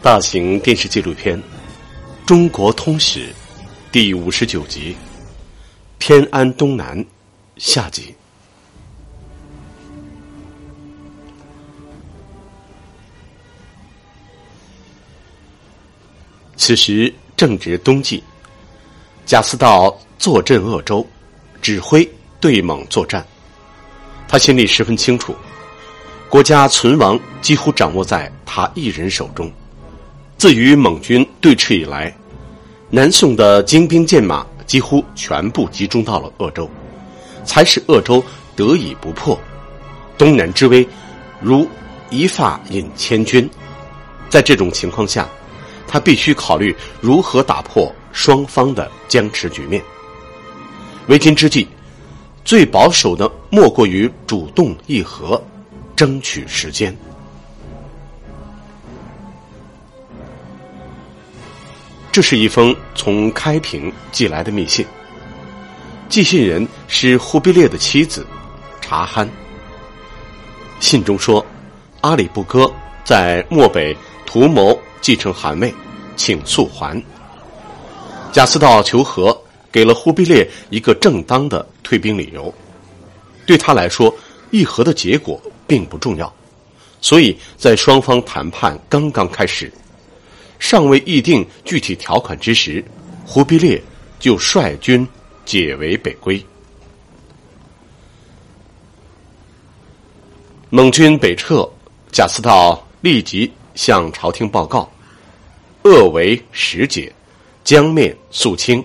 大型电视纪录片《中国通史》第五十九集《偏安东南》下集。此时正值冬季，贾似道坐镇鄂州，指挥对蒙作战。他心里十分清楚，国家存亡几乎掌握在他一人手中。自与蒙军对峙以来，南宋的精兵健马几乎全部集中到了鄂州，才使鄂州得以不破。东南之危，如一发引千军。在这种情况下，他必须考虑如何打破双方的僵持局面。为今之计，最保守的莫过于主动议和，争取时间。这是一封从开平寄来的密信。寄信人是忽必烈的妻子察罕。信中说，阿里不哥在漠北图谋继承汗位，请速还。贾似道求和，给了忽必烈一个正当的退兵理由。对他来说，议和的结果并不重要，所以在双方谈判刚刚开始。尚未议定具体条款之时，忽必烈就率军解围北归。蒙军北撤，贾似道立即向朝廷报告：鄂为实解，江面肃清，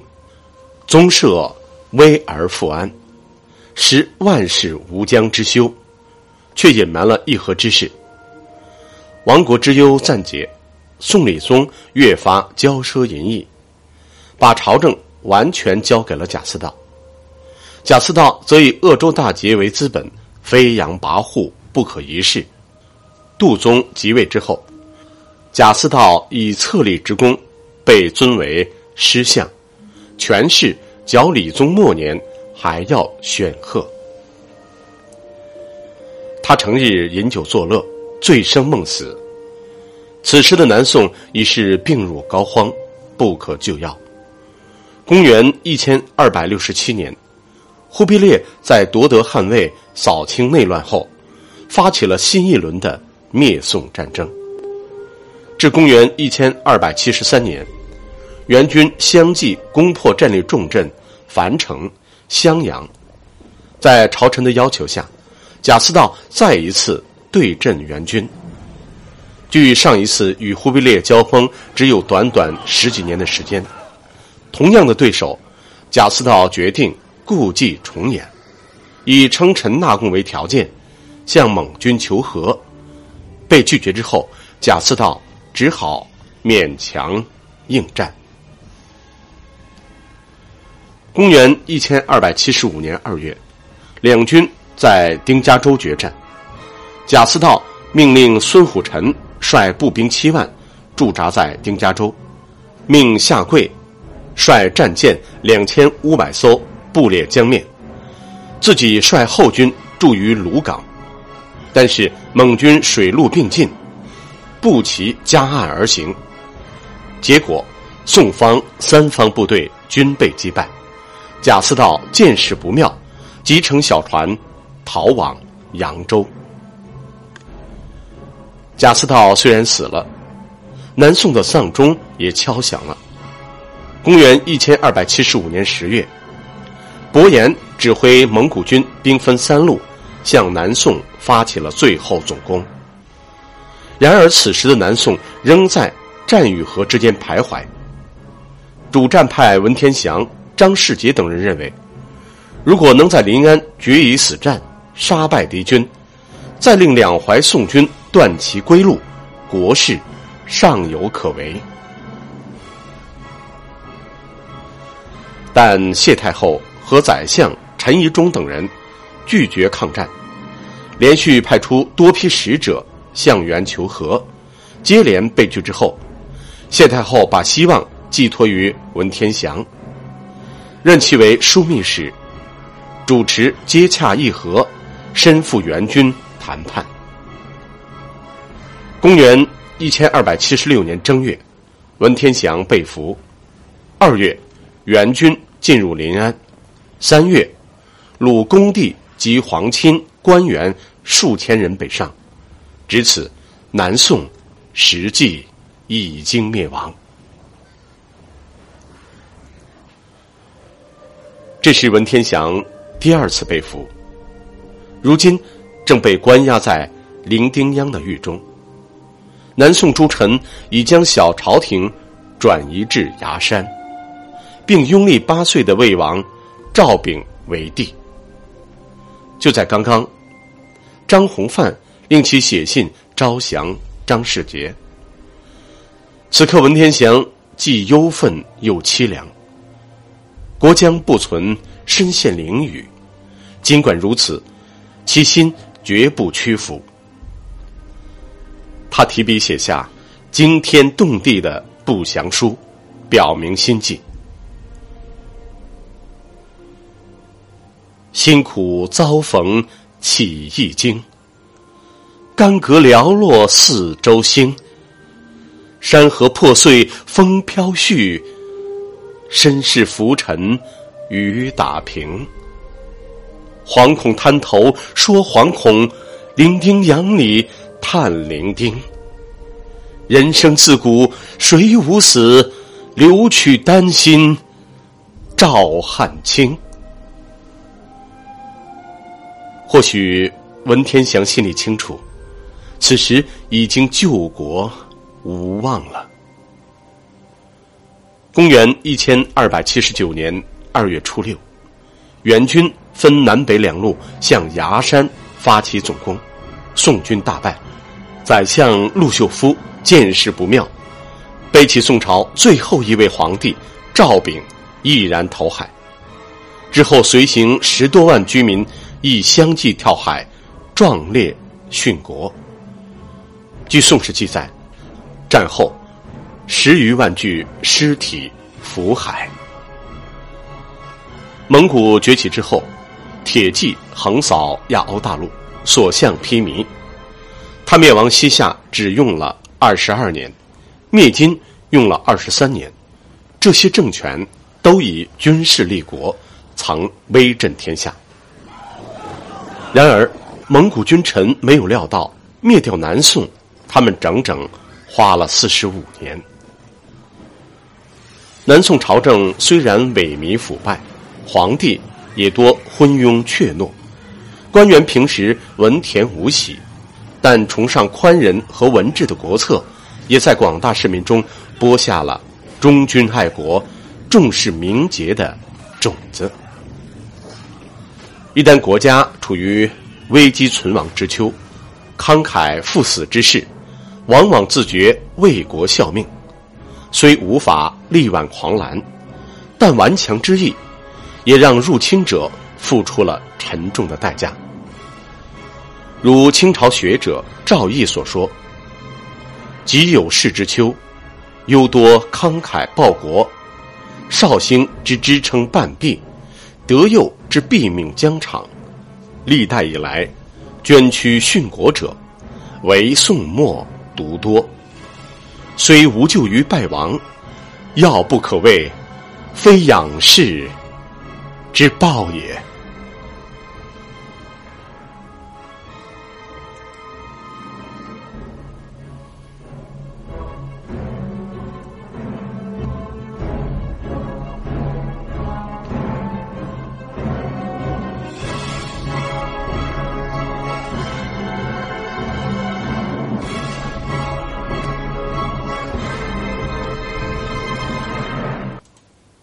宗社危而复安，实万世无疆之休，却隐瞒了议和之事。亡国之忧暂解。宋理宗越发骄奢淫逸，把朝政完全交给了贾似道。贾似道则以鄂州大捷为资本，飞扬跋扈，不可一世。杜宗即位之后，贾似道以册立之功，被尊为师相，权势较理宗末年还要显赫。他成日饮酒作乐，醉生梦死。此时的南宋已是病入膏肓，不可救药。公元一千二百六十七年，忽必烈在夺得汉位、扫清内乱后，发起了新一轮的灭宋战争。至公元一千二百七十三年，元军相继攻破战略重镇樊城、襄阳。在朝臣的要求下，贾似道再一次对阵元军。距上一次与忽必烈交锋只有短短十几年的时间，同样的对手，贾似道决定故伎重演，以称臣纳贡为条件，向蒙军求和。被拒绝之后，贾似道只好勉强应战。公元一千二百七十五年二月，两军在丁家洲决战，贾似道命令孙虎臣。率步兵七万驻扎在丁家洲，命夏贵率战舰两千五百艘布列江面，自己率后军驻于鲁港。但是蒙军水陆并进，步骑夹岸而行，结果宋方三方部队均被击败。贾似道见势不妙，即乘小船逃往扬州。贾似道虽然死了，南宋的丧钟也敲响了。公元一千二百七十五年十月，伯颜指挥蒙古军兵分三路，向南宋发起了最后总攻。然而，此时的南宋仍在战与和之间徘徊。主战派文天祥、张世杰等人认为，如果能在临安决一死战，杀败敌军，再令两淮宋军。断其归路，国事尚有可为。但谢太后和宰相陈宜中等人拒绝抗战，连续派出多批使者向元求和，接连被拒之后，谢太后把希望寄托于文天祥，任其为枢密使，主持接洽议和，身赴元军谈判。公元一千二百七十六年正月，文天祥被俘。二月，元军进入临安。三月，鲁恭帝及皇亲官员数千人北上。至此，南宋实际已经灭亡。这是文天祥第二次被俘，如今正被关押在伶仃央的狱中。南宋诸臣已将小朝廷转移至崖山，并拥立八岁的魏王赵昺为帝。就在刚刚，张弘范令其写信招降张世杰。此刻文天祥既忧愤又凄凉，国将不存，身陷囹圄。尽管如此，其心绝不屈服。他提笔写下惊天动地的不祥书，表明心迹。辛苦遭逢起一经，干戈寥落四周星。山河破碎风飘絮，身世浮沉雨打平。惶恐滩头说惶恐，伶仃洋里。叹伶仃，人生自古谁无死？留取丹心照汗青。或许文天祥心里清楚，此时已经救国无望了。公元一千二百七十九年二月初六，援军分南北两路向崖山发起总攻，宋军大败。宰相陆秀夫见势不妙，背起宋朝最后一位皇帝赵昺，毅然投海。之后随行十多万居民亦相继跳海，壮烈殉国。据宋史记载，战后十余万具尸体浮海。蒙古崛起之后，铁骑横扫亚欧大陆，所向披靡。他灭亡西夏只用了二十二年，灭金用了二十三年，这些政权都以军事立国，曾威震天下。然而，蒙古君臣没有料到灭掉南宋，他们整整花了四十五年。南宋朝政虽然萎靡腐败，皇帝也多昏庸怯懦，官员平时文田无喜。但崇尚宽仁和文治的国策，也在广大市民中播下了忠君爱国、重视名节的种子。一旦国家处于危机存亡之秋，慷慨赴死之士，往往自觉为国效命，虽无法力挽狂澜，但顽强之意，也让入侵者付出了沉重的代价。如清朝学者赵翼所说：“己有事之秋，忧多慷慨报国；绍兴之支撑半壁，德佑之毙命疆场。历代以来，捐躯殉国者，唯宋末独多。虽无救于败亡，要不可谓非仰视之报也。”